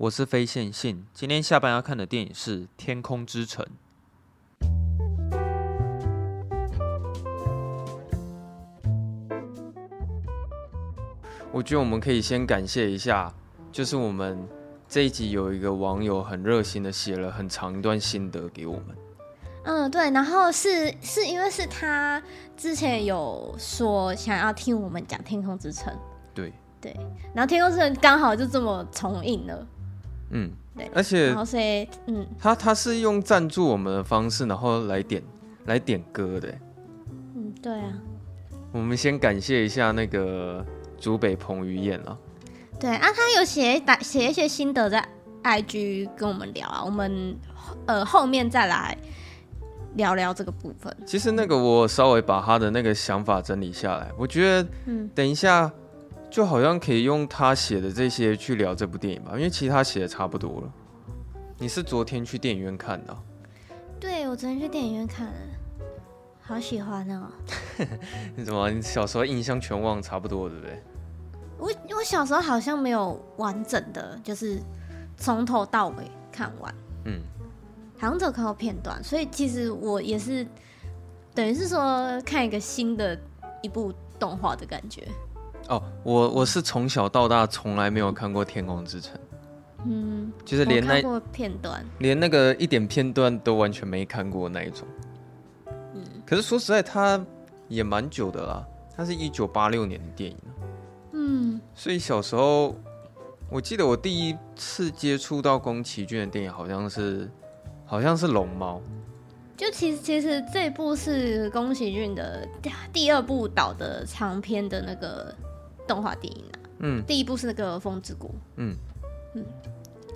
我是非线性，今天下班要看的电影是《天空之城》。我觉得我们可以先感谢一下，就是我们这一集有一个网友很热心的写了很长一段心得给我们。嗯，对，然后是是因为是他之前有说想要听我们讲《天空之城》，对对，然后《天空之城》刚好就这么重映了。嗯，对，而且，然后所以，嗯，他他是用赞助我们的方式，然后来点来点歌的，嗯，对啊，我们先感谢一下那个竹北彭于晏啊，对啊，他有写打写一些心得在 IG 跟我们聊啊，我们呃后面再来聊聊这个部分。其实那个我稍微把他的那个想法整理下来，我觉得，嗯，等一下。就好像可以用他写的这些去聊这部电影吧，因为其他写的差不多了。你是昨天去电影院看的？对，我昨天去电影院看了，好喜欢哦。你怎么？你小时候印象全忘差不多，对不对？我我小时候好像没有完整的，就是从头到尾看完。嗯，好像只有看过片段，所以其实我也是等于是说看一个新的一部动画的感觉。哦，我我是从小到大从来没有看过《天空之城》，嗯，就是连那片段，连那个一点片段都完全没看过那一种。嗯，可是说实在，它也蛮久的啦，它是一九八六年的电影。嗯，所以小时候，我记得我第一次接触到宫崎骏的电影，好像是好像是《龙猫》。就其实其实这部是宫崎骏的第二部导的长篇的那个。动画电影啊，嗯，第一部是那个《风之谷》，嗯。嗯，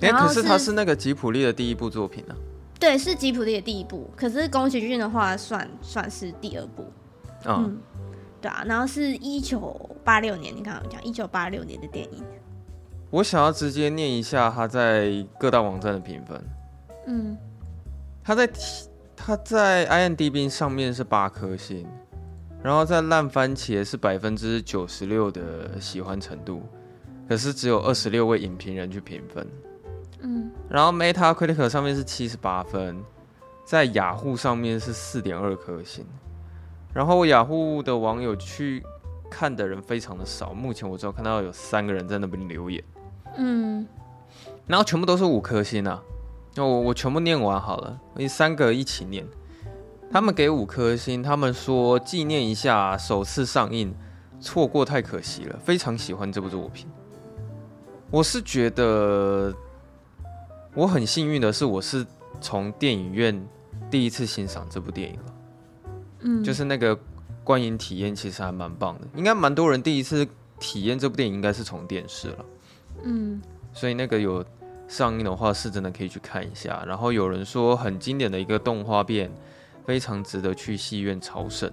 哎、欸，可是它是那个吉普力的第一部作品呢、啊？对，是吉普力的第一部，可是宫崎骏的话算算是第二部，哦、嗯，对啊，然后是一九八六年，你刚刚讲一九八六年的电影，我想要直接念一下他在各大网站的评分，嗯，他在他在 IMDB 上面是八颗星。然后在烂番茄是百分之九十六的喜欢程度，可是只有二十六位影评人去评分。嗯，然后 Metacritic 上面是七十八分，在雅虎上面是四点二颗星。然后雅虎的网友去看的人非常的少，目前我只有看到有三个人在那边留言。嗯，然后全部都是五颗星啊，那我我全部念完好了，我三个一起念。他们给五颗星，他们说纪念一下首次上映，错过太可惜了，非常喜欢这部作品。我是觉得我很幸运的是，我是从电影院第一次欣赏这部电影了，嗯，就是那个观影体验其实还蛮棒的，应该蛮多人第一次体验这部电影应该是从电视了，嗯，所以那个有上映的话是真的可以去看一下。然后有人说很经典的一个动画片。非常值得去戏院朝圣。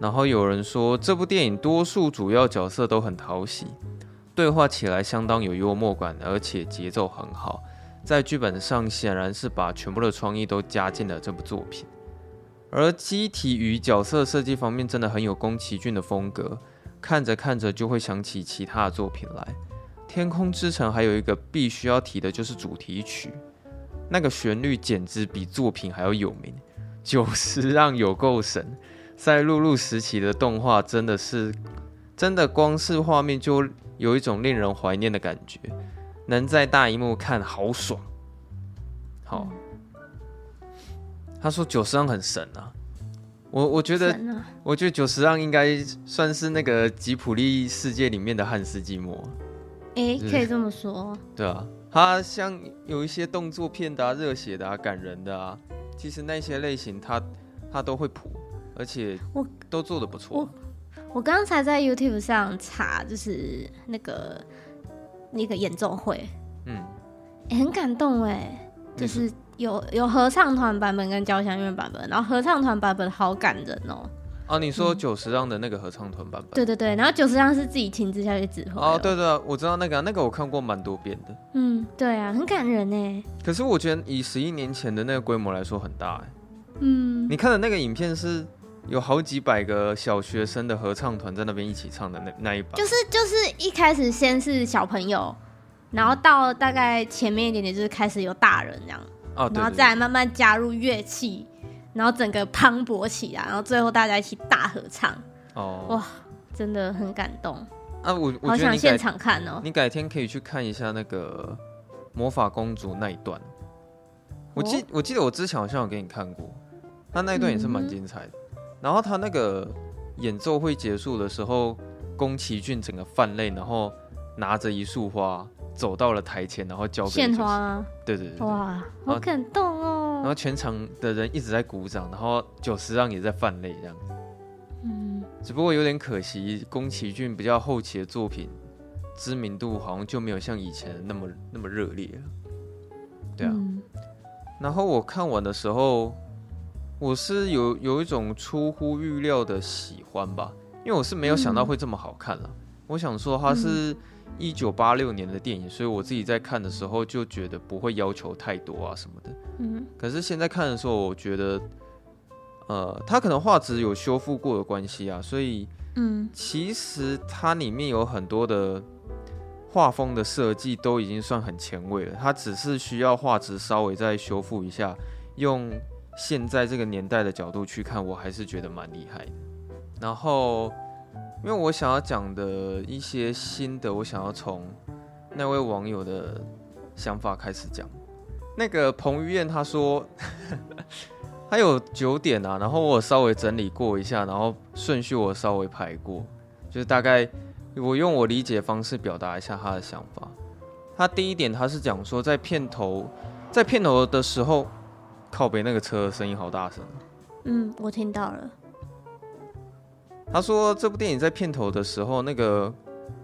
然后有人说，这部电影多数主要角色都很讨喜，对话起来相当有幽默感，而且节奏很好。在剧本上显然是把全部的创意都加进了这部作品。而机体与角色设计方面真的很有宫崎骏的风格，看着看着就会想起其他的作品来。《天空之城》还有一个必须要提的就是主题曲，那个旋律简直比作品还要有名。久石让有够神，在陆陆时期的动画真的是，真的光是画面就有一种令人怀念的感觉，能在大荧幕看好爽。好，他说九十让很神啊，我我觉得，我觉得久石让应该算是那个吉普力世界里面的汉斯季默。哎、欸，可以这么说。对啊，他像有一些动作片的、啊、热血的、啊、感人的啊，其实那些类型他他都会谱，而且我都做的不错。我我刚才在 YouTube 上查，就是那个那个演奏会，嗯，欸、很感动哎，就是。有有合唱团版本跟交响乐版本，然后合唱团版本好感人哦。哦，你说九十让的那个合唱团版本？对对对，然后九十让是自己亲自下去指挥。哦，对对，我知道那个，那个我看过蛮多遍的。嗯，对啊，很感人呢。可是我觉得以十一年前的那个规模来说很大哎。嗯，你看的那个影片是有好几百个小学生的合唱团在那边一起唱的那那一版。就是就是一开始先是小朋友，然后到大概前面一点点就是开始有大人这样。哦，对对对，然后再慢慢加入乐器，然后整个磅礴起来，然后最后大家一起大合唱。哦，哇，真的很感动。啊，我我好想现场看哦。你改天可以去看一下那个魔法公主那一段。我记、哦、我记得我之前好像有给你看过，他那一段也是蛮精彩的。嗯、然后他那个演奏会结束的时候，宫崎骏整个泛泪，然后拿着一束花。走到了台前，然后交给献花对对，哇，好感动哦！然后全场的人一直在鼓掌，然后久石让也在泛泪，这样子。嗯，只不过有点可惜，宫崎骏比较后期的作品知名度好像就没有像以前那么那么热烈了。对啊，嗯、然后我看完的时候，我是有有一种出乎预料的喜欢吧，因为我是没有想到会这么好看了。嗯、我想说它是。一九八六年的电影，所以我自己在看的时候就觉得不会要求太多啊什么的。嗯，可是现在看的时候，我觉得，呃，它可能画质有修复过的关系啊，所以，嗯，其实它里面有很多的画风的设计都已经算很前卫了，它只是需要画质稍微再修复一下，用现在这个年代的角度去看，我还是觉得蛮厉害的。然后。因为我想要讲的一些新的，我想要从那位网友的想法开始讲。那个彭于晏他说，他有九点啊，然后我稍微整理过一下，然后顺序我稍微排过，就是大概我用我理解方式表达一下他的想法。他第一点他是讲说，在片头，在片头的时候，靠北那个车声音好大声。嗯，我听到了。他说：“这部电影在片头的时候，那个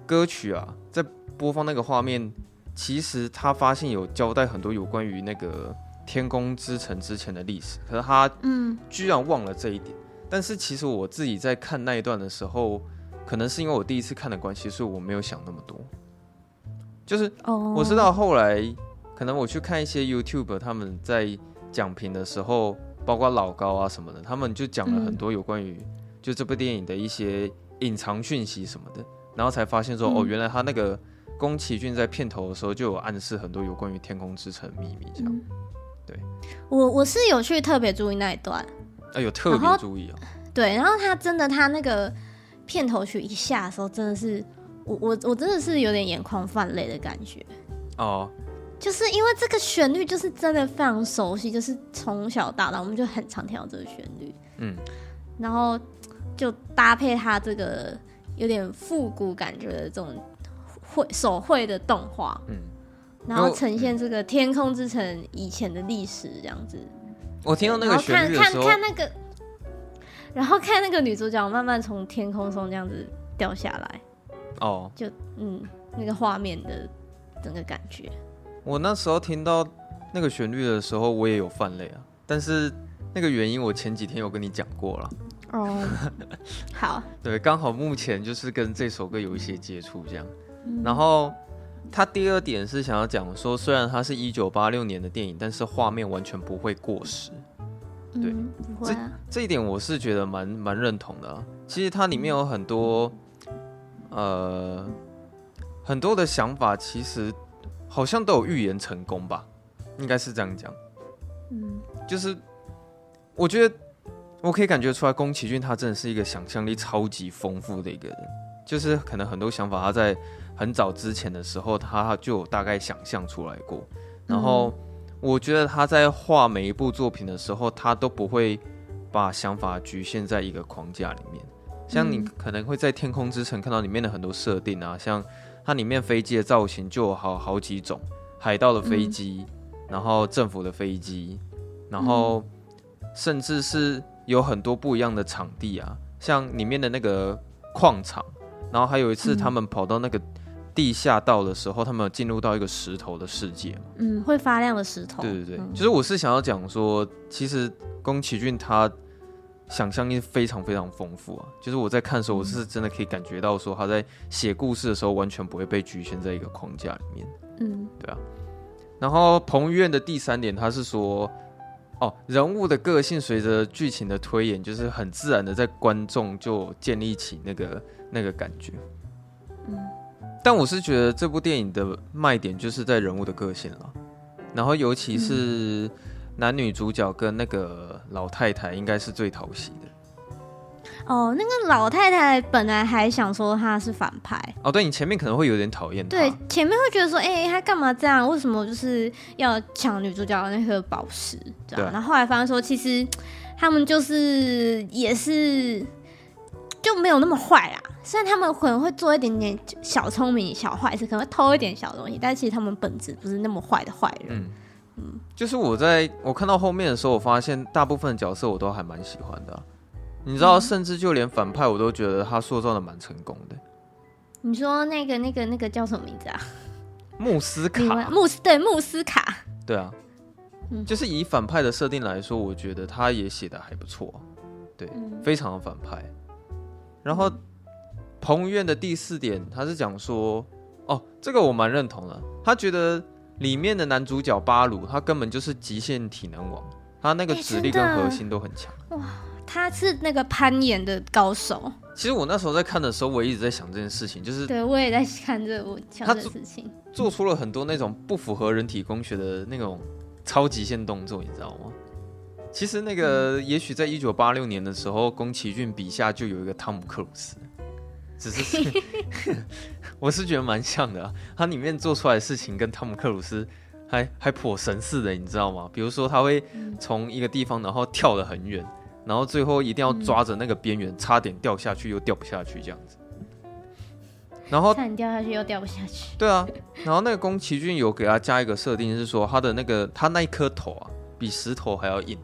歌曲啊，在播放那个画面，其实他发现有交代很多有关于那个天空之城之前的历史，可是他嗯，居然忘了这一点。嗯、但是其实我自己在看那一段的时候，可能是因为我第一次看的关系，所以我没有想那么多。就是我知道后来，可能我去看一些 YouTube，他们在讲评的时候，包括老高啊什么的，他们就讲了很多有关于。”就这部电影的一些隐藏讯息什么的，然后才发现说，嗯、哦，原来他那个宫崎骏在片头的时候就有暗示很多有关于天空之城秘密，这样。嗯、对，我我是有去特别注意那一段，啊，有特别注意啊。对，然后他真的他那个片头曲一下的时候，真的是我我我真的是有点眼眶泛泪的感觉。哦，就是因为这个旋律就是真的非常熟悉，就是从小到大我们就很常听到这个旋律。嗯，然后。就搭配它这个有点复古感觉的这种绘手绘的动画，嗯，然后呈现这个天空之城以前的历史这样子。我听到那个旋律的时候，看看看那个，然后看那个女主角慢慢从天空中这样子掉下来，哦，就嗯，那个画面的整个感觉。我那时候听到那个旋律的时候，我也有泛泪啊，但是那个原因我前几天有跟你讲过了。哦，oh, 好，对，刚好目前就是跟这首歌有一些接触，这样。嗯、然后他第二点是想要讲说，虽然它是一九八六年的电影，但是画面完全不会过时。对，嗯啊、这这一点我是觉得蛮蛮认同的、啊。其实它里面有很多，呃，很多的想法，其实好像都有预言成功吧，应该是这样讲。嗯，就是我觉得。我可以感觉出来，宫崎骏他真的是一个想象力超级丰富的一个人，就是可能很多想法他在很早之前的时候他就大概想象出来过。然后我觉得他在画每一部作品的时候，他都不会把想法局限在一个框架里面。像你可能会在天空之城看到里面的很多设定啊，像它里面飞机的造型就有好好几种，海盗的飞机，然后政府的飞机，然后甚至是有很多不一样的场地啊，像里面的那个矿场，然后还有一次他们跑到那个地下道的时候，他们有进入到一个石头的世界，嗯，会发亮的石头，对对对，就是我是想要讲说，其实宫崎骏他。想象力非常非常丰富啊！就是我在看的时候，我是真的可以感觉到说他在写故事的时候完全不会被局限在一个框架里面。嗯，对啊。然后彭于晏的第三点，他是说，哦，人物的个性随着剧情的推演，就是很自然的在观众就建立起那个那个感觉。嗯，但我是觉得这部电影的卖点就是在人物的个性了，然后尤其是。嗯男女主角跟那个老太太应该是最讨喜的。哦，那个老太太本来还想说她是反派。哦，对，你前面可能会有点讨厌她。对，前面会觉得说，哎、欸，她干嘛这样？为什么就是要抢女主角的那颗宝石？对。然后后来发现说，其实他们就是也是就没有那么坏啦。虽然他们可能会做一点点小聪明、小坏事，可能会偷一点小东西，但其实他们本质不是那么坏的坏人。嗯。就是我在我看到后面的时候，我发现大部分角色我都还蛮喜欢的啊。你知道，甚至就连反派我都觉得他塑造的蛮成功的。你说那个、那个、那个叫什么名字啊？穆斯卡。穆斯对穆斯卡。对啊，就是以反派的设定来说，我觉得他也写的还不错。对，非常的反派。然后彭于晏的第四点，他是讲说，哦，这个我蛮认同的。他觉得。里面的男主角巴鲁，他根本就是极限体能王，他那个指力跟核心都很强。哇，他是那个攀岩的高手。其实我那时候在看的时候，我一直在想这件事情，就是对我也在看这个我想的事情。做出了很多那种不符合人体工学的那种超极限动作，你知道吗？其实那个，也许在一九八六年的时候，宫崎骏笔下就有一个汤姆克鲁斯。只是，我是觉得蛮像的啊。他里面做出来的事情跟汤姆克鲁斯还还颇神似的，你知道吗？比如说他会从一个地方然后跳得很远，然后最后一定要抓着那个边缘，差点掉下去又掉不下去这样子。然后差点掉下去又掉不下去。对啊，然后那个宫崎骏有给他加一个设定，是说他的那个他那一颗头啊，比石头还要硬。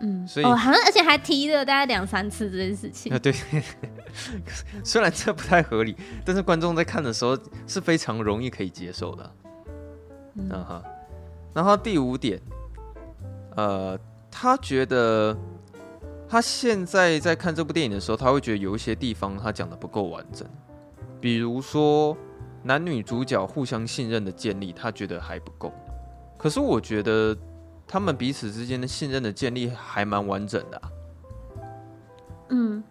嗯，所以哦，好像而且还提了大概两三次这件事情。啊，对，虽然这不太合理，但是观众在看的时候是非常容易可以接受的。嗯哈，然后第五点，呃，他觉得他现在在看这部电影的时候，他会觉得有一些地方他讲的不够完整，比如说男女主角互相信任的建立，他觉得还不够。可是我觉得。他们彼此之间的信任的建立还蛮完整的啊。嗯，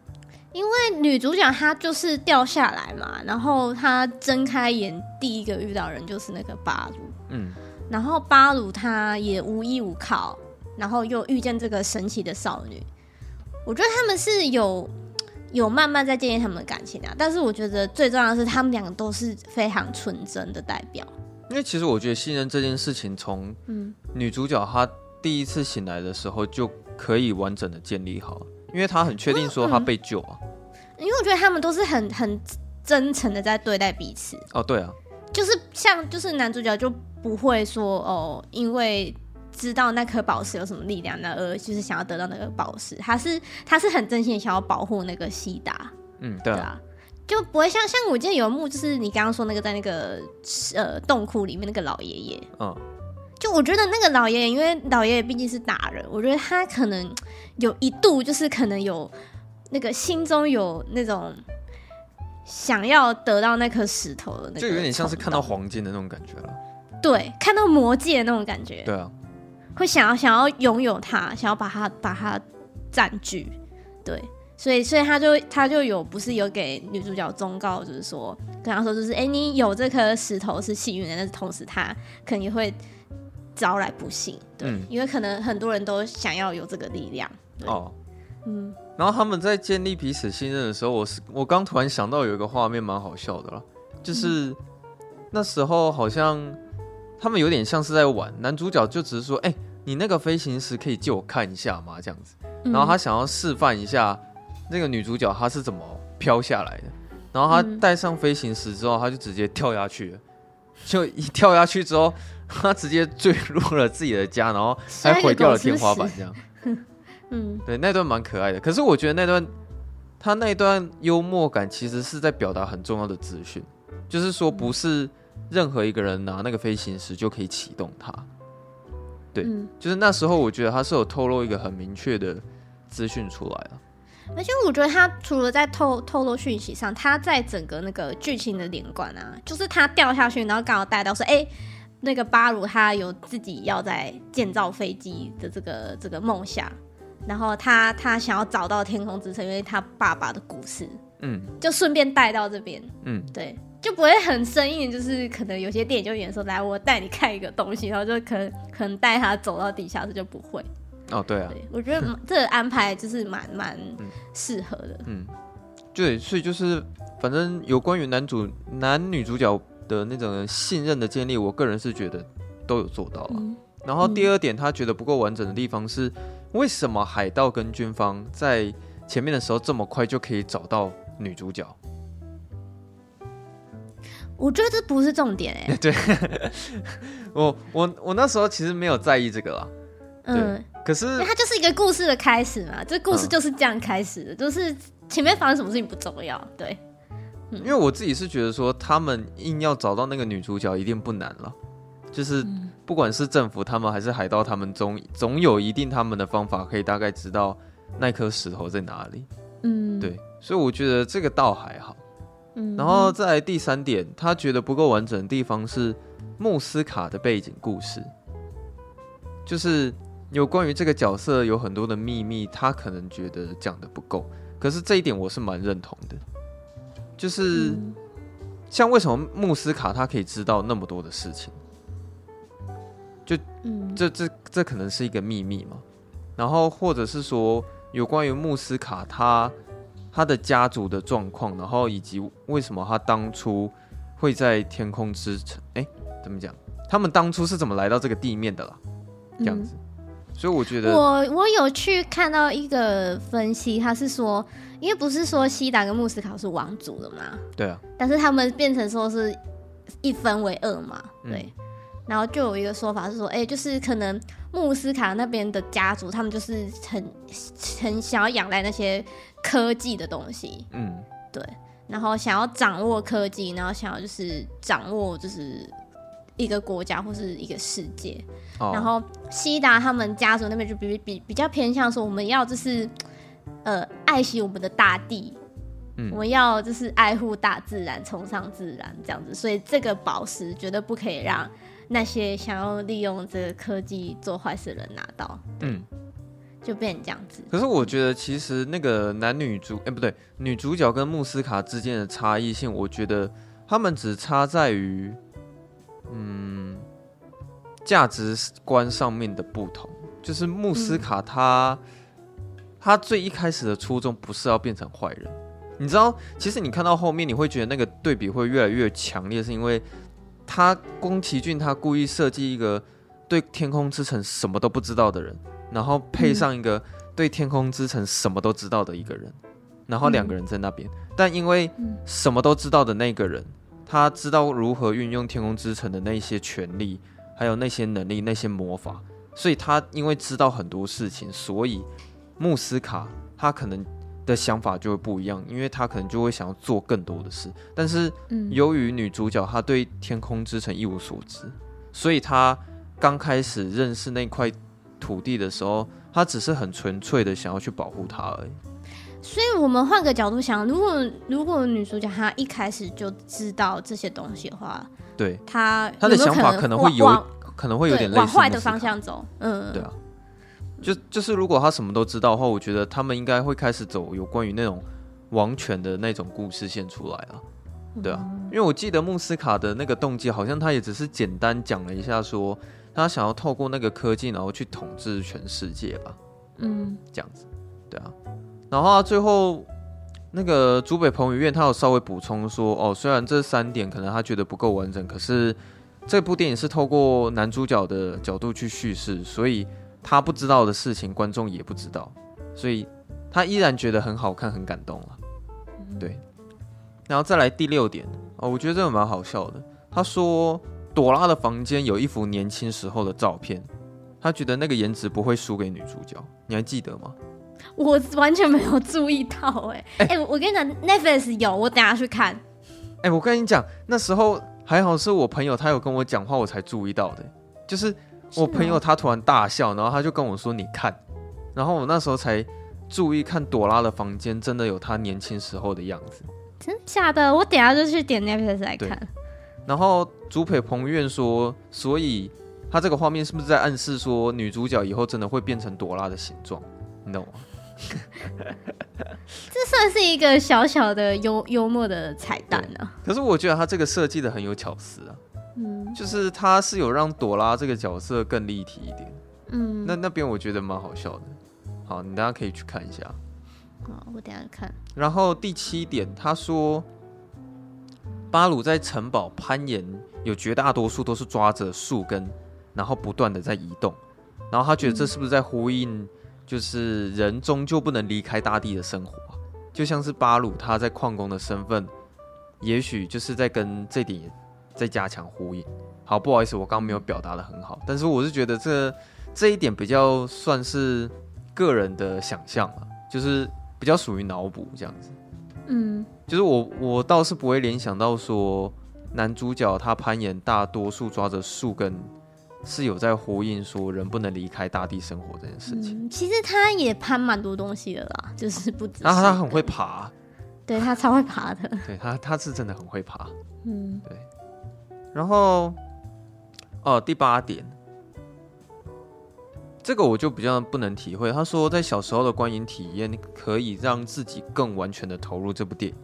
因为女主角她就是掉下来嘛，然后她睁开眼，第一个遇到人就是那个巴鲁。嗯，然后巴鲁他也无依无靠，然后又遇见这个神奇的少女。我觉得他们是有有慢慢在建立他们的感情啊，但是我觉得最重要的是他们两个都是非常纯真的代表。因为其实我觉得信任这件事情，从女主角她第一次醒来的时候就可以完整的建立好，因为她很确定说她被救啊。因为我觉得他们都是很很真诚的在对待彼此。哦，对啊，就是像就是男主角就不会说哦，因为知道那颗宝石有什么力量，那而就是想要得到那个宝石，他是他是很真心的想要保护那个西达。嗯，对啊。就不会像像我记得有一幕，就是你刚刚说那个在那个呃洞窟里面那个老爷爷，嗯，就我觉得那个老爷爷，因为老爷爷毕竟是大人，我觉得他可能有一度就是可能有那个心中有那种想要得到那颗石头的那个，就有点像是看到黄金的那种感觉了，对，看到魔戒的那种感觉，对啊，会想要想要拥有它，想要把它把它占据，对。所以，所以他就他就有不是有给女主角忠告，就是说跟他说，就是哎、欸，你有这颗石头是幸运的，但是同时他肯定会招来不幸，对，嗯、因为可能很多人都想要有这个力量。哦，嗯。然后他们在建立彼此信任的时候，我是我刚突然想到有一个画面蛮好笑的了，就是、嗯、那时候好像他们有点像是在玩，男主角就只是说，哎、欸，你那个飞行时可以借我看一下吗？这样子。然后他想要示范一下那个女主角她是怎么飘下来的，然后他带上飞行石之后，他就直接跳下去了，就一跳下去之后，他直接坠入了自己的家，然后还毁掉了天花板，这样。嗯，对，那段蛮可爱的。可是我觉得那段他那段幽默感其实是在表达很重要的资讯，就是说不是任何一个人拿那个飞行石就可以启动它。对，嗯、就是那时候我觉得他是有透露一个很明确的资讯出来了。而且我觉得他除了在透透露讯息上，他在整个那个剧情的连贯啊，就是他掉下去，然后刚好带到说，哎、欸，那个巴鲁他有自己要在建造飞机的这个这个梦想，然后他他想要找到天空之城，因为他爸爸的故事，嗯，就顺便带到这边，嗯，对。就不会很生硬，就是可能有些电影就演说，来我带你看一个东西，然后就可能可能带他走到底下室就不会。哦，对啊，对，我觉得 这个安排就是蛮蛮适合的。嗯，对，所以就是反正有关于男主男女主角的那种信任的建立，我个人是觉得都有做到了。嗯，然后第二点，他觉得不够完整的地方是，为什么海盗跟军方在前面的时候这么快就可以找到女主角？我觉得这不是重点哎、欸。对，我我我那时候其实没有在意这个啦。嗯，可是它就是一个故事的开始嘛，这故事就是这样开始的，嗯、就是前面发生什么事情不重要。对，嗯、因为我自己是觉得说，他们硬要找到那个女主角一定不难了，就是不管是政府他们还是海盗他们总总有一定他们的方法可以大概知道那颗石头在哪里。嗯，对，所以我觉得这个倒还好。然后再来第三点，他觉得不够完整的地方是穆斯卡的背景故事，就是有关于这个角色有很多的秘密，他可能觉得讲的不够。可是这一点我是蛮认同的，就是像为什么穆斯卡他可以知道那么多的事情，就这这这可能是一个秘密嘛。然后或者是说有关于穆斯卡他。他的家族的状况，然后以及为什么他当初会在天空之城？哎，怎么讲？他们当初是怎么来到这个地面的啦？这样子，嗯、所以我觉得我我有去看到一个分析，他是说，因为不是说西达跟穆斯卡是王族的嘛？对啊。但是他们变成说是一分为二嘛？对。嗯、然后就有一个说法是说，哎，就是可能穆斯卡那边的家族，他们就是很很想要仰赖那些。科技的东西，嗯，对，然后想要掌握科技，然后想要就是掌握就是一个国家或是一个世界，哦、然后西达他们家族那边就比比比较偏向说我们要就是呃爱惜我们的大地，嗯，我们要就是爱护大自然，崇尚自然这样子，所以这个宝石绝对不可以让那些想要利用这个科技做坏事的人拿到，嗯。就变成这样子。可是我觉得，其实那个男女主，哎、欸，不对，女主角跟穆斯卡之间的差异性，我觉得他们只差在于，嗯，价值观上面的不同。就是穆斯卡他，他、嗯、最一开始的初衷不是要变成坏人。你知道，其实你看到后面，你会觉得那个对比会越来越强烈，是因为他宫崎骏他故意设计一个对天空之城什么都不知道的人。然后配上一个对天空之城什么都知道的一个人，嗯、然后两个人在那边，嗯、但因为什么都知道的那个人，他知道如何运用天空之城的那些权利，还有那些能力、那些魔法，所以他因为知道很多事情，所以穆斯卡他可能的想法就会不一样，因为他可能就会想要做更多的事。但是由于女主角她对天空之城一无所知，所以她刚开始认识那块。土地的时候，他只是很纯粹的想要去保护它而已。所以，我们换个角度想，如果如果女主角她一开始就知道这些东西的话，对，她她的想法可能会有可能会有点往坏的方向走。嗯，对啊，就就是如果她什么都知道的话，我觉得他们应该会开始走有关于那种王权的那种故事线出来了。对啊，因为我记得穆斯卡的那个动机，好像他也只是简单讲了一下说。他想要透过那个科技，然后去统治全世界吧。嗯，这样子，对啊。然后最后那个竹北彭于晏，他有稍微补充说，哦，虽然这三点可能他觉得不够完整，可是这部电影是透过男主角的角度去叙事，所以他不知道的事情，观众也不知道。所以他依然觉得很好看，很感动了。对，然后再来第六点哦，我觉得这个蛮好笑的。他说朵拉的房间有一幅年轻时候的照片，他觉得那个颜值不会输给女主角，你还记得吗？我完全没有注意到、欸，哎哎、欸，我跟你讲，Netflix 有，我等下去看。哎、欸，我跟你讲，那时候还好是我朋友，他有跟我讲话，我才注意到的。就是我朋友他突然大笑，然后他就跟我说：“你看。”然后我那时候才注意看朵拉的房间，真的有他年轻时候的样子。真的假的？我等下就去点 Netflix 来看。然后竹北彭院说：“所以他这个画面是不是在暗示说，女主角以后真的会变成朵拉的形状？你懂吗？” 这算是一个小小的幽幽默的彩蛋啊！可是我觉得他这个设计的很有巧思啊，嗯，就是他是有让朵拉这个角色更立体一点，嗯，那那边我觉得蛮好笑的。好，你大家可以去看一下。好，我等下看。然后第七点，他说巴鲁在城堡攀岩，有绝大多数都是抓着树根，然后不断的在移动，然后他觉得这是不是在呼应？就是人终究不能离开大地的生活，就像是巴鲁他在矿工的身份，也许就是在跟这点在加强呼应。好，不好意思，我刚刚没有表达得很好，但是我是觉得这这一点比较算是个人的想象啊，就是比较属于脑补这样子。嗯，就是我我倒是不会联想到说男主角他攀岩，大多数抓着树根。是有在呼应说人不能离开大地生活这件事情。嗯、其实他也攀蛮多东西的啦，就是不止。然后他很会爬，对他超会爬的。对他，他是真的很会爬。嗯，对。然后，哦，第八点，这个我就比较不能体会。他说，在小时候的观影体验可以让自己更完全的投入这部电影。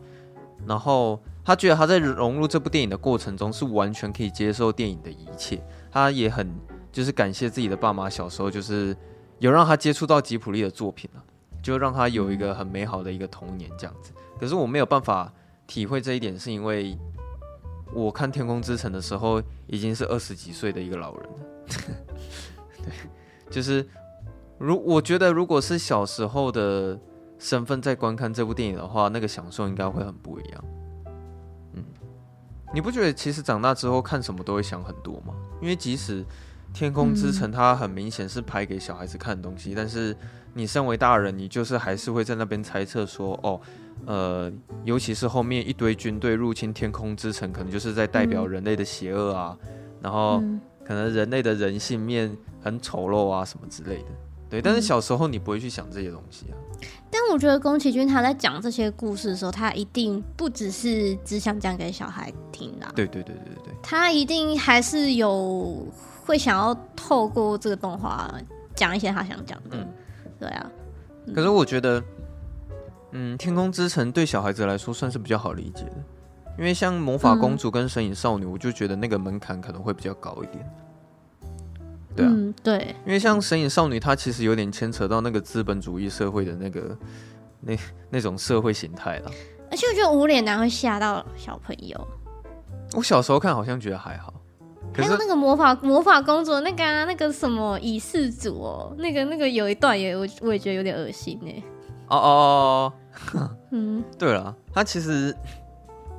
然后他觉得他在融入这部电影的过程中是完全可以接受电影的一切。他也很就是感谢自己的爸妈，小时候就是有让他接触到吉普力的作品了，就让他有一个很美好的一个童年这样子。可是我没有办法体会这一点，是因为我看《天空之城》的时候已经是二十几岁的一个老人了。对，就是如我觉得，如果是小时候的身份在观看这部电影的话，那个享受应该会很不一样。嗯，你不觉得其实长大之后看什么都会想很多吗？因为即使《天空之城》它很明显是拍给小孩子看的东西，嗯，但是你身为大人，你就是还是会在那边猜测说，哦，呃，尤其是后面一堆军队入侵天空之城，可能就是在代表人类的邪恶啊，嗯，然后可能人类的人性面很丑陋啊什么之类的。对，但是小时候你不会去想这些东西啊。但我觉得宫崎骏他在讲这些故事的时候，他一定不只是只想讲给小孩听的。对对对对对，他一定还是有会想要透过这个动画讲一些他想讲的。嗯，对啊。可是我觉得，嗯，《天空之城》对小孩子来说算是比较好理解的，因为像《魔法公主》跟《神隐少女》，我就觉得那个门槛可能会比较高一点。对啊，嗯，对，因为像《神隐少女》，它其实有点牵扯到那个资本主义社会的那个那那种社会形态了。而且我觉得无脸男会吓到小朋友。我小时候看好像觉得还好，还有那个魔法魔法公主那个、啊、那个什么以世主哦，那个那个有一段也我我也觉得有点恶心呢。哦哦哦，嗯，对了，他其实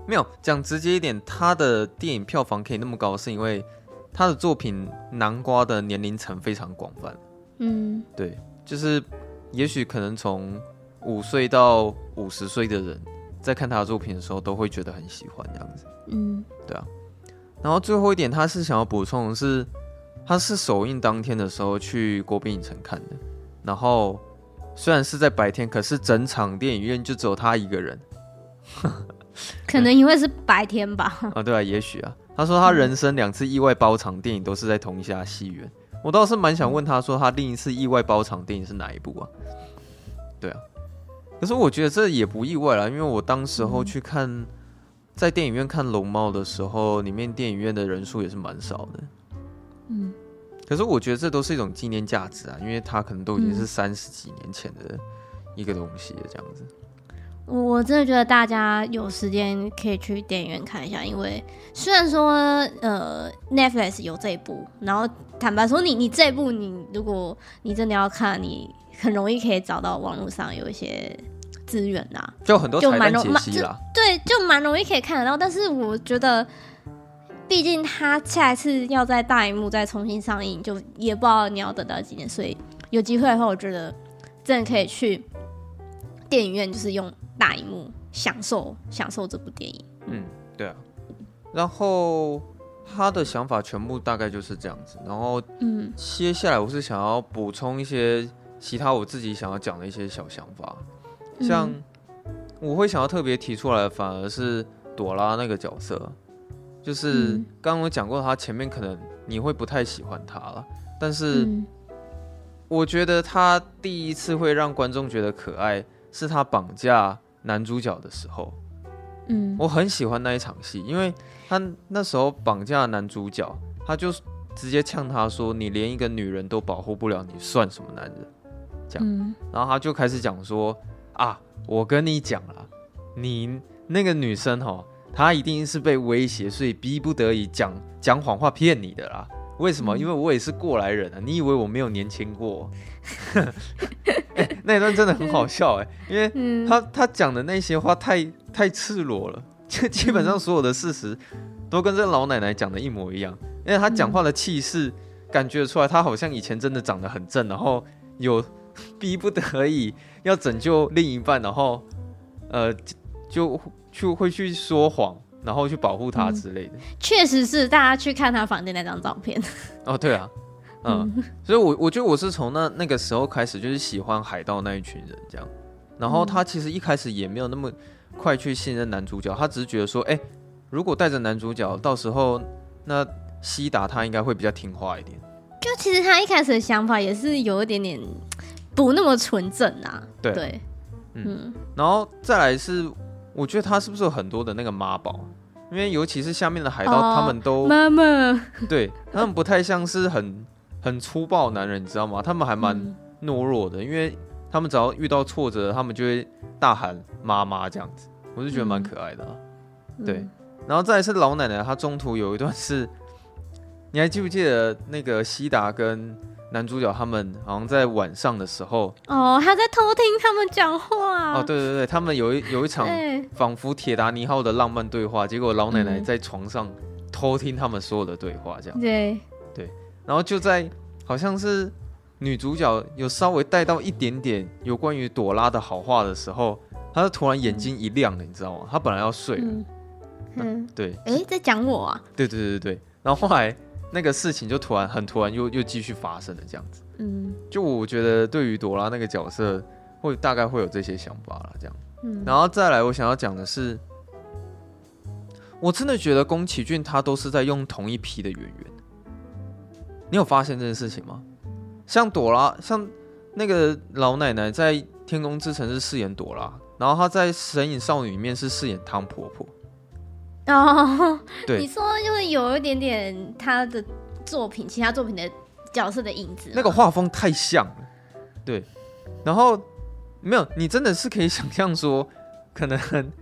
没有讲直接一点，他的电影票房可以那么高，是因为。他的作品南瓜的年龄层非常广泛，嗯，对，就是也许可能从五岁到五十岁的人在看他的作品的时候都会觉得很喜欢这样子，嗯，对啊。然后最后一点，他是想要补充的是，他是首映当天的时候去国宾影城看的，然后虽然是在白天，可是整场电影院就只有他一个人，可能因为是白天吧？啊，对啊，也许啊。他说他人生两次意外包场电影都是在同一家戏院，我倒是蛮想问他说他另一次意外包场电影是哪一部啊？对啊，可是我觉得这也不意外啦，因为我当时候去看在电影院看《龙猫》的时候，里面电影院的人数也是蛮少的。嗯，可是我觉得这都是一种纪念价值啊，因为它可能都已经是三十几年前的一个东西了，这样子。我真的觉得大家有时间可以去电影院看一下，因为虽然说呃 Netflix 有这一部，然后坦白说你你这一部你如果你真的要看，你很容易可以找到网络上有一些资源呐，就很多彩蛋解析啦，对，就蛮容易可以看得到。但是我觉得，毕竟他下一次要在大荧幕再重新上映，就也不知道你要等到几年，所以有机会的话，我觉得真的可以去电影院，就是用。大荧幕享受享受这部电影。嗯，对啊。然后他的想法全部大概就是这样子。然后，嗯，接下来我是想要补充一些其他我自己想要讲的一些小想法。像我会想要特别提出来的，反而是朵拉那个角色。就是刚刚我讲过，他前面可能你会不太喜欢他了，但是我觉得他第一次会让观众觉得可爱，是他绑架。男主角的时候，嗯，我很喜欢那一场戏，因为他那时候绑架男主角，他就直接呛他说：“你连一个女人都保护不了，你算什么男人？”这样，嗯，然后他就开始讲说：“啊，我跟你讲啦，你那个女生哈，她一定是被威胁，所以逼不得已讲讲谎话骗你的啦。为什么？因为我也是过来人啊，你以为我没有年轻过？”欸、那一段真的很好笑哎，因为他他讲的那些话太太赤裸了，就基本上所有的事实都跟这老奶奶讲的一模一样。因为他讲话的气势，感觉出来他好像以前真的长得很正，然后有 逼不得已要拯救另一半，然后呃就就会去说谎，然后去保护他之类的。确实是，大家去看他房间那张照片。哦，对啊。嗯，所以我，我我觉得我是从那那个时候开始，就是喜欢海盗那一群人这样。然后他其实一开始也没有那么快去信任男主角，他只是觉得说，哎、欸，如果带着男主角，到时候那西达他应该会比较听话一点。就其实他一开始的想法也是有一点点不那么纯正啊。对，对嗯，嗯。然后再来是，我觉得他是不是有很多的那个妈宝？因为尤其是下面的海盗，哦、他们都妈妈，对他们不太像是很。很粗暴的男人，你知道吗？他们还蛮懦弱的，嗯，因为他们只要遇到挫折，他们就会大喊妈妈这样子，我就觉得蛮可爱的，啊嗯。对，然后再来是老奶奶，她中途有一段是，你还记不记得那个西达跟男主角他们好像在晚上的时候，哦，他在偷听他们讲话。哦，对对对，他们有一有一场仿佛铁达尼号的浪漫对话，结果老奶奶在床上偷听他们所有的对话，这样。对。然后就在好像是女主角有稍微带到一点点有关于朵拉的好话的时候，她就突然眼睛一亮了，你知道吗？她本来要睡了。嗯，嗯对。哎，在讲我啊？对对对对。然后后来那个事情就突然很突然又又继续发生了，这样子。嗯。就我觉得对于朵拉那个角色，会大概会有这些想法了，这样。嗯。然后再来，我想要讲的是，我真的觉得宫崎骏他都是在用同一批的演员。你有发现这件事情吗？像朵拉，像那个老奶奶在《天空之城》是饰演朵拉，然后她在《神隐少女》里面是饰演汤婆婆。哦，对，你说就是有一点点她的作品，其他作品的角色的影子。那个画风太像了，对。然后没有，你真的是可以想象说，可能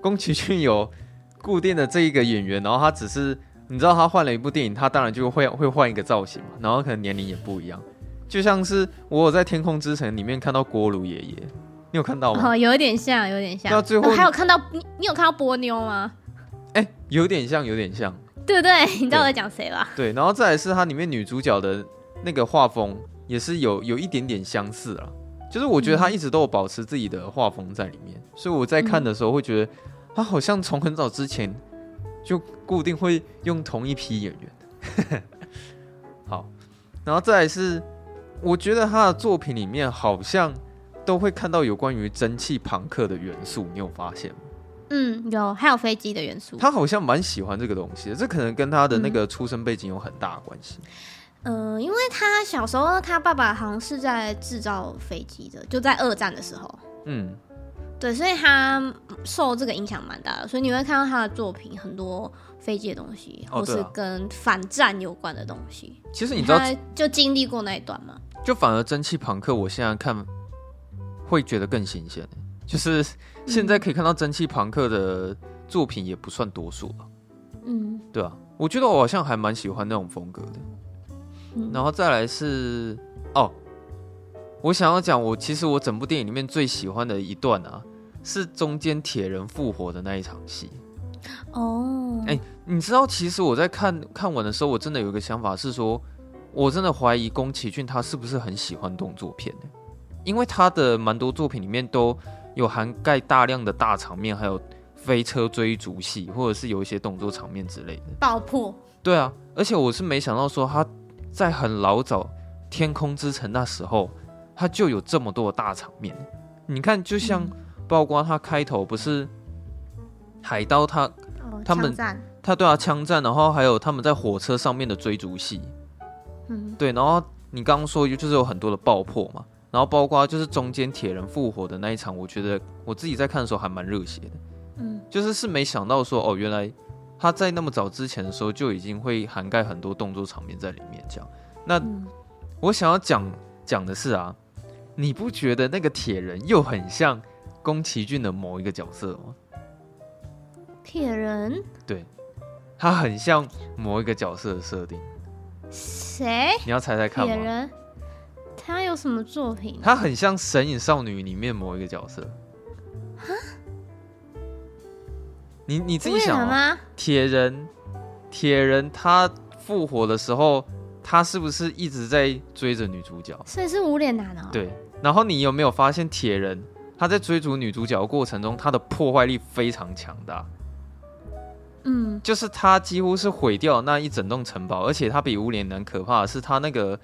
宫崎骏有固定的这一个演员，然后他只是。你知道他换了一部电影，他当然就会会换一个造型嘛，然后可能年龄也不一样，就像是我有在《天空之城》里面看到锅炉爷爷，你有看到吗？哦，有点像，有点像。到最后还有看到你，你有看到波妞吗？哎、欸，有点像，有点像，对不对？你知道我在讲谁吧？对，然后再来是它里面女主角的那个画风也是有有一点点相似了，就是我觉得他一直都有保持自己的画风在里面，嗯、所以我在看的时候会觉得他好像从很早之前。就固定会用同一批演员，好，然后再来是，我觉得他的作品里面好像都会看到有关于蒸汽朋克的元素，你有发现吗？嗯，有，还有飞机的元素。他好像蛮喜欢这个东西的，这可能跟他的那个出生背景有很大的关系。嗯，呃，因为他小时候他爸爸好像是在制造飞机的，就在二战的时候。嗯。对，所以他受这个影响蛮大的，所以你会看到他的作品很多飞机的东西，或是跟反战有关的东西。其实你知道，就经历过那一段吗？就反而蒸汽朋克，我现在看会觉得更新鲜，就是现在可以看到蒸汽朋克的作品也不算多数了。嗯，对啊，我觉得我好像还蛮喜欢那种风格的。嗯、然后再来是哦，我想要讲，我其实我整部电影里面最喜欢的一段啊，是中间铁人复活的那一场戏。哦，哎，你知道，其实我在看看完的时候，我真的有一个想法是说，我真的怀疑宫崎骏他是不是很喜欢动作片呢？因为他的蛮多作品里面都有涵盖大量的大场面，还有飞车追逐戏，或者是有一些动作场面之类的爆破。对啊，而且我是没想到说他在很老早《天空之城》那时候，他就有这么多的大场面。你看，就像包括他开头不是。海盗他，哦、他们他对他枪战，然后还有他们在火车上面的追逐戏，嗯，对，然后你刚刚说就是有很多的爆破嘛，然后包括就是中间铁人复活的那一场，我觉得我自己在看的时候还蛮热血的，嗯，就是是没想到说哦，原来他在那么早之前的时候就已经会涵盖很多动作场面在里面，这样。那、嗯、我想要讲讲的是啊，你不觉得那个铁人又很像宫崎骏的某一个角色吗？铁人，对，他很像某一个角色的设定。谁？你要猜猜看吗？铁人，他有什么作品？他很像《神隐少女》里面某一个角色。哈？你你自己想啊，铁人，铁人，他复活的时候，他是不是一直在追着女主角？所以是无脸男哦。对。然后你有没有发现，铁人他在追逐女主角的过程中，他的破坏力非常强大。嗯，就是他几乎是毁掉那一整栋城堡，而且他比无脸男可怕的是，他那个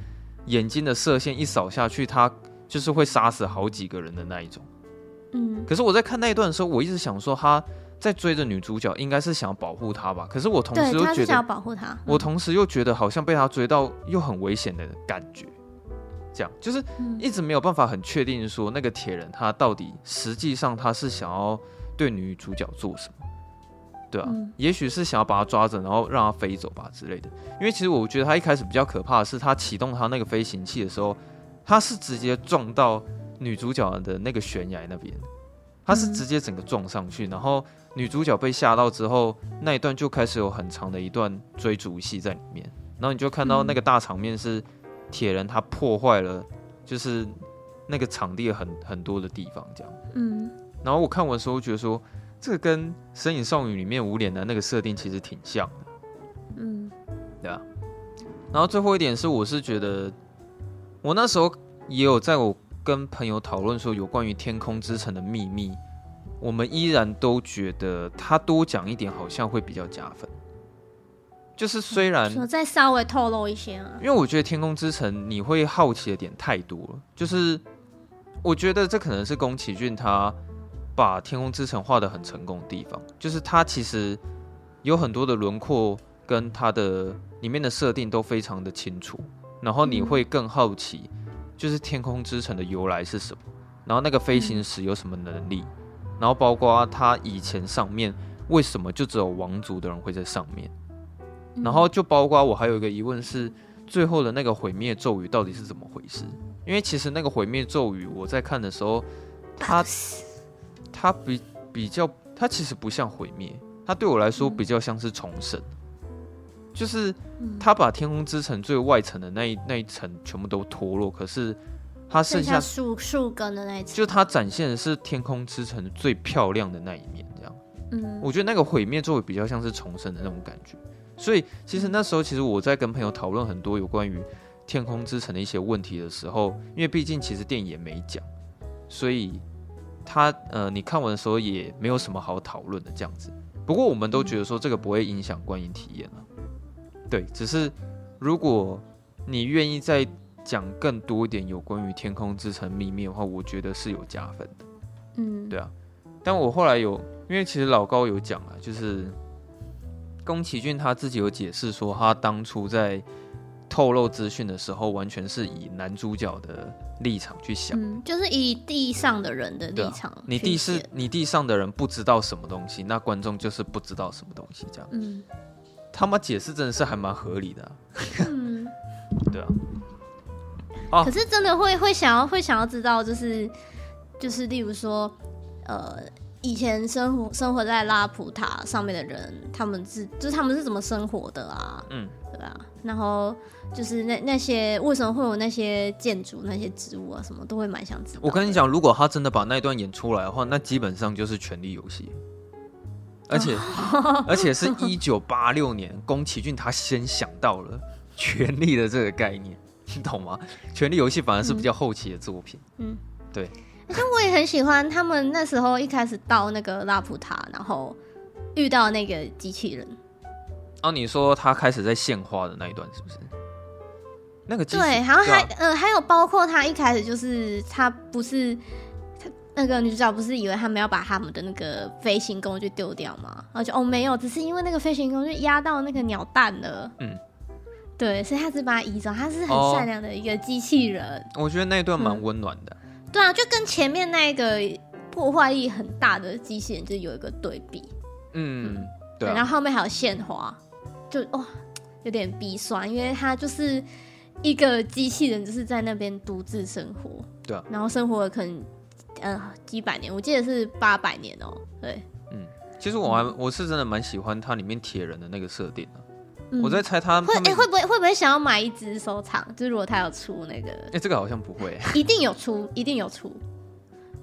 眼睛的射线一扫下去，他就是会杀死好几个人的那一种。嗯，可是我在看那一段的时候，我一直想说他在追着女主角，应该是想要保护她吧？可是我同时又觉得，要保护她，我同时又觉得好像被他追到又很危险的感觉，这样就是一直没有办法很确定说那个铁人他到底实际上他是想要对女主角做什么。对啊，嗯、也许是想要把他抓着，然后让他飞走吧之类的。因为其实我觉得他一开始比较可怕的是，他启动他那个飞行器的时候，他是直接撞到女主角的那个悬崖那边，他是直接整个撞上去，然后女主角被吓到之后，那一段就开始有很长的一段追逐戏在里面，然后你就看到那个大场面是铁人他破坏了，就是那个场地很很多的地方这样。嗯，然后我看完的时候觉得说。这个跟《身影少女》里面无脸男那个设定其实挺像的，嗯，对啊。然后最后一点是，我是觉得我那时候也有在我跟朋友讨论说，有关于《天空之城》的秘密，我们依然都觉得他多讲一点好像会比较加分。就是虽然说再稍微透露一些啊，因为我觉得《天空之城》你会好奇的点太多了。就是我觉得这可能是宫崎骏他。把天空之城画的很成功的地方，就是他其实有很多的轮廓跟它的里面的设定都非常的清楚，然后你会更好奇，就是天空之城的由来是什么，然后那个飞行石有什么能力，然后包括他以前上面为什么就只有王族的人会在上面，然后就包括我还有一个疑问是，最后的那个毁灭咒语到底是怎么回事？因为其实那个毁灭咒语我在看的时候，它。它比比较，它其实不像毁灭，它对我来说比较像是重生，嗯、就是它把天空之城最外层的那一那一层全部都脱落，可是它剩下树树根的那一层，就它展现的是天空之城最漂亮的那一面，这样。嗯，我觉得那个毁灭作为比较像是重生的那种感觉，所以其实那时候其实我在跟朋友讨论很多有关于天空之城的一些问题的时候，因为毕竟其实电影也没讲，所以。他呃，你看完的时候也没有什么好讨论的这样子。不过我们都觉得说这个不会影响观影体验了。对，只是如果你愿意再讲更多一点有关于天空之城秘密的话，我觉得是有加分的。嗯，对啊。但我后来有，因为其实老高有讲啊，就是宫崎骏他自己有解释说，他当初在透露资讯的时候，完全是以男主角的立场去想，嗯，就是以地上的人的立场。你地是，你地上的人不知道什么东西，那观众就是不知道什么东西，这样。嗯，他妈解释真的是还蛮合理的啊。嗯，对啊。可是真的会会想要会想要知道，就是就是例如说，呃以前生活生活在拉普塔上面的人，他们是就是他们是怎么生活的啊？嗯，对吧？然后就是那那些为什么会有那些建筑、那些植物啊，什么都会蛮想知道。我跟你讲，如果他真的把那一段演出来的话，那基本上就是《权力游戏》，而且 而且是一九八六年，宫崎骏他先想到了权力的这个概念，你懂吗？《权力游戏》反而是比较后期的作品。嗯，对。而且我也很喜欢他们那时候一开始到那个拉普塔，然后遇到那个机器人。哦，你说他开始在献花的那一段是不是？那个对，然后还嗯、呃，还有包括他一开始就是他不是他那个女主角不是以为他们要把他们的那个飞行工具丢掉吗？然后就哦没有，只是因为那个飞行工具压到那个鸟蛋了。嗯，对，所以他只把它移走。他是很善良的一个机器人。哦、我觉得那一段蛮温暖的。嗯对啊，就跟前面那个破坏力很大的机器人就有一个对比。嗯，嗯对、啊。然后后面还有献花，就哇、哦，有点鼻酸，因为他就是一个机器人，就是在那边独自生活。对啊。然后生活了可能呃几百年，我记得是八百年哦。对。嗯，其实我还我是真的蛮喜欢它里面铁人的那个设定的。我在猜他会哎、欸、会不会会不会想要买一只收藏？就是如果他有出那个，哎、欸，这个好像不会，一定有出，一定有出。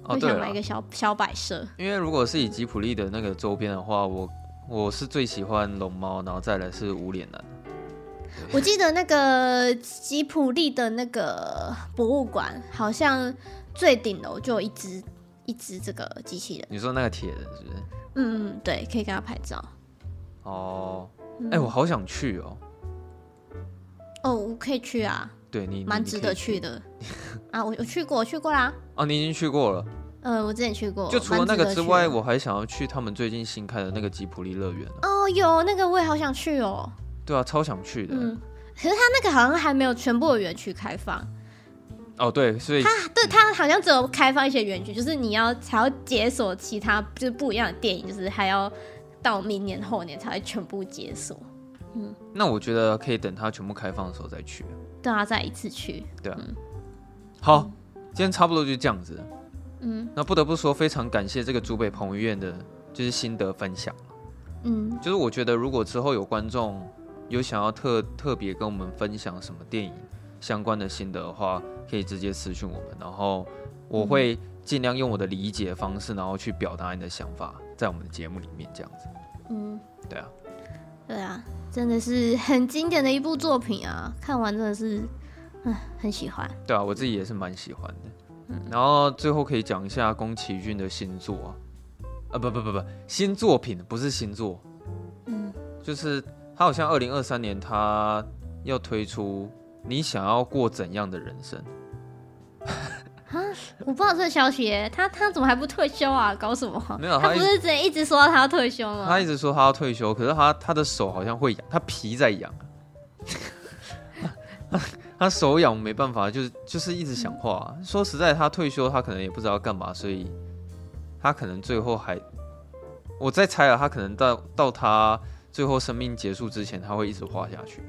我想买一个小小摆设。因为如果是以吉普力的那个周边的话，我我是最喜欢龙猫，然后再来是无脸男。我记得那个吉普力的那个博物馆，好像最顶楼就有一只一只这个机器人。你说那个铁人是不是？嗯嗯，对，可以跟他拍照。哦。哎、欸，我好想去哦！哦，我可以去啊。对你，蛮值得去的啊！我我去过，我去过啦。哦，你已经去过了。呃，我之前去过。就除了那个之外，我还想要去他们最近新开的那个吉普力乐园。哦，有那个我也好想去哦。对啊，超想去的。嗯，可是他那个好像还没有全部的园区开放。哦，对，所以他对他好像只有开放一些园区，就是你要才要解锁其他就是不一样的电影，就是还要。到明年后年才会全部解锁，嗯，那我觉得可以等它全部开放的时候再去。对啊，再一次去。对啊，嗯、好，今天差不多就这样子。嗯，那不得不说，非常感谢这个竹北彭于晏的，就是心得分享。嗯，就是我觉得如果之后有观众有想要特特别跟我们分享什么电影相关的心得的话，可以直接私讯我们，然后我会尽量用我的理解方式，然后去表达你的想法。在我们的节目里面这样子，嗯，对啊，对啊，真的是很经典的一部作品啊！看完真的是，嗯，很喜欢。对啊，我自己也是蛮喜欢的。嗯，然后最后可以讲一下宫崎骏的新作啊，啊，不不不不，新作品不是新作，嗯，就是他好像二零二三年他要推出《你想要过怎样的人生》。啊！我不知道这个消息，他他怎么还不退休啊？搞什么？没有，他不是之前一直说他要退休吗？他一直说他要退休，可是他他的手好像会痒，他皮在痒。他手痒没办法，就是就是一直想画、说实在，他退休他可能也不知道干嘛，所以他可能最后还，我在猜啊，他可能到到他最后生命结束之前，他会一直画下去。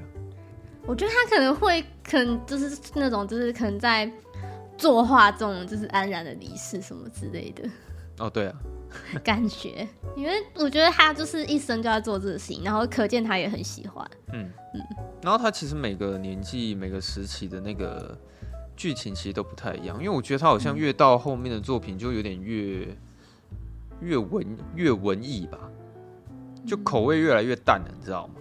我觉得他可能会，可能就是那种，就是可能在。作画中就是安然的离世什么之类的哦，对啊，感觉，因为我觉得他就是一生就在做这个事情，然后可见他也很喜欢，嗯。嗯，然后他其实每个年纪、每个时期的那个剧情其实都不太一样，因为我觉得他好像越到后面的作品就有点越越文越文艺吧，就口味越来越淡了，你知道吗？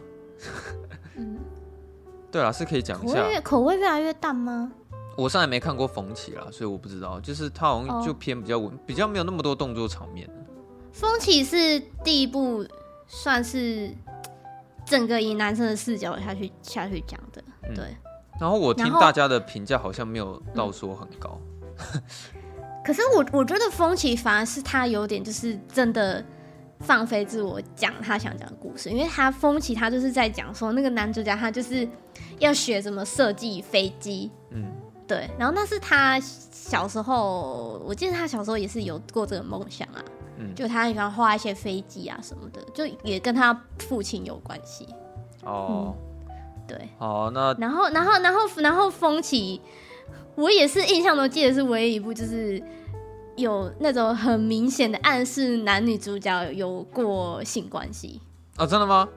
嗯，对啊，是可以讲一下，口味口味越来越淡吗？我上来没看过冯起啦，所以我不知道。就是他好像就偏比较稳，哦、比较没有那么多动作场面。风起是第一部，算是整个以男生的视角下去下去讲的。嗯、对。然后我听大家的评价好像没有到说很高。嗯、可是我我觉得风起反而是他有点就是真的放飞自我讲他想讲的故事，因为他风起他就是在讲说那个男主角他就是要学怎么设计飞机。嗯。对，然后那是他小时候，我记得他小时候也是有过这个梦想啊，嗯，就他喜欢画一些飞机啊什么的，就也跟他父亲有关系。哦、嗯，对，好，那然后，然后，然后，然后风起，我也是印象中记得是唯一一部就是有那种很明显的暗示男女主角有过性关系。哦，真的吗？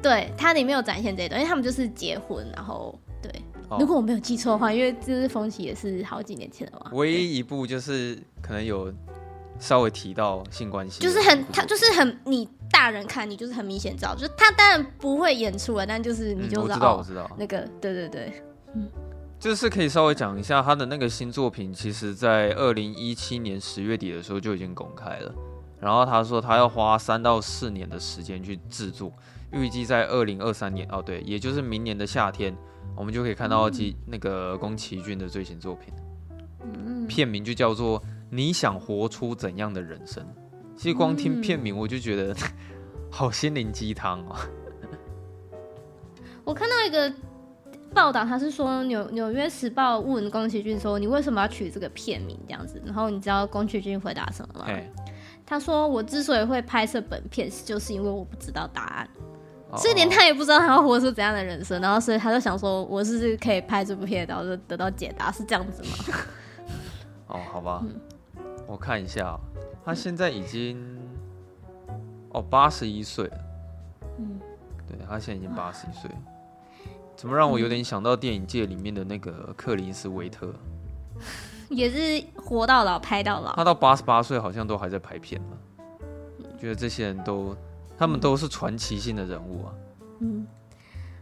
对，它里面有展现这一段，因为他们就是结婚，然后对。哦、如果我没有记错的话，因为这是风起也是好几年前的嘛。唯一一部就是可能有稍微提到性关系，就是很他就是很你大人看你就是很明显知道，就是他当然不会演出来，但就是你就知道、嗯、我知道我知道那个对对对，嗯。就是可以稍微讲一下他的那个新作品，其实在二零一七年十月底的时候就已经公开了。然后他说他要花三到四年的时间去制作，预计在二零二三年哦，对，也就是明年的夏天，我们就可以看到其那个宫崎骏的最新作品。片名就叫做《你想活出怎样的人生》。其实光听片名我就觉得 好心灵鸡汤哦。我看到一个。报道他是说纽纽约时报问宫崎骏说，你为什么要取这个片名这样子？然后你知道宫崎骏回答什么吗？他说，我之所以会拍摄本片，就是因为我不知道答案，所以连他也不知道他要活出怎样的人生，然后所以他就想说，我是可以拍这部片，然后就得到解答，是这样子吗？哦，好吧，嗯、我看一下，他现在已经哦八十一岁了，嗯，对他现在已经八十一岁。怎么让我有点想到电影界里面的那个克林斯维特，也是活到老拍到老。他到八十八岁好像都还在拍片呢。觉得这些人都，他们都是传奇性的人物啊。嗯，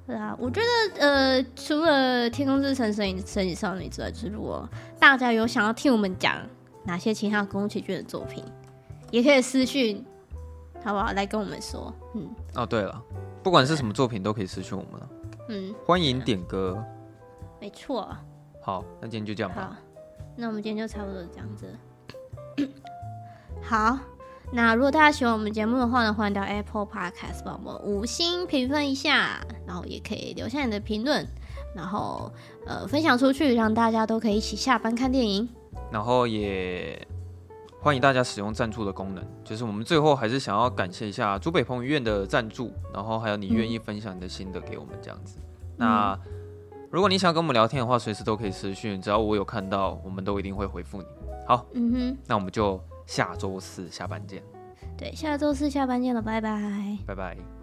对啊，我觉得呃，除了《天空之城》、《神隐神隐少女》之外，就是如果大家有想要听我们讲哪些其他宫崎骏的作品，也可以私讯，好不好？来跟我们说。嗯，哦，对了，不管是什么作品，都可以私讯我们。嗯，欢迎点歌。没错。好，那今天就这样吧。好，那我们今天就差不多这样子。好，那如果大家喜欢我们节目的话呢，欢迎到 Apple Podcast 帮我们五星评分一下，然后也可以留下你的评论，然后呃分享出去，让大家都可以一起下班看电影。然后也。欢迎大家使用赞助的功能，就是我们最后还是想要感谢一下朱北鹏医院的赞助，然后还有你愿意分享你的心得给我们这样子。嗯、那如果你想跟我们聊天的话，随时都可以私讯，只要我有看到，我们都一定会回复你。好，嗯哼，那我们就下周四下班见。对，下周四下班见了，拜拜，拜拜。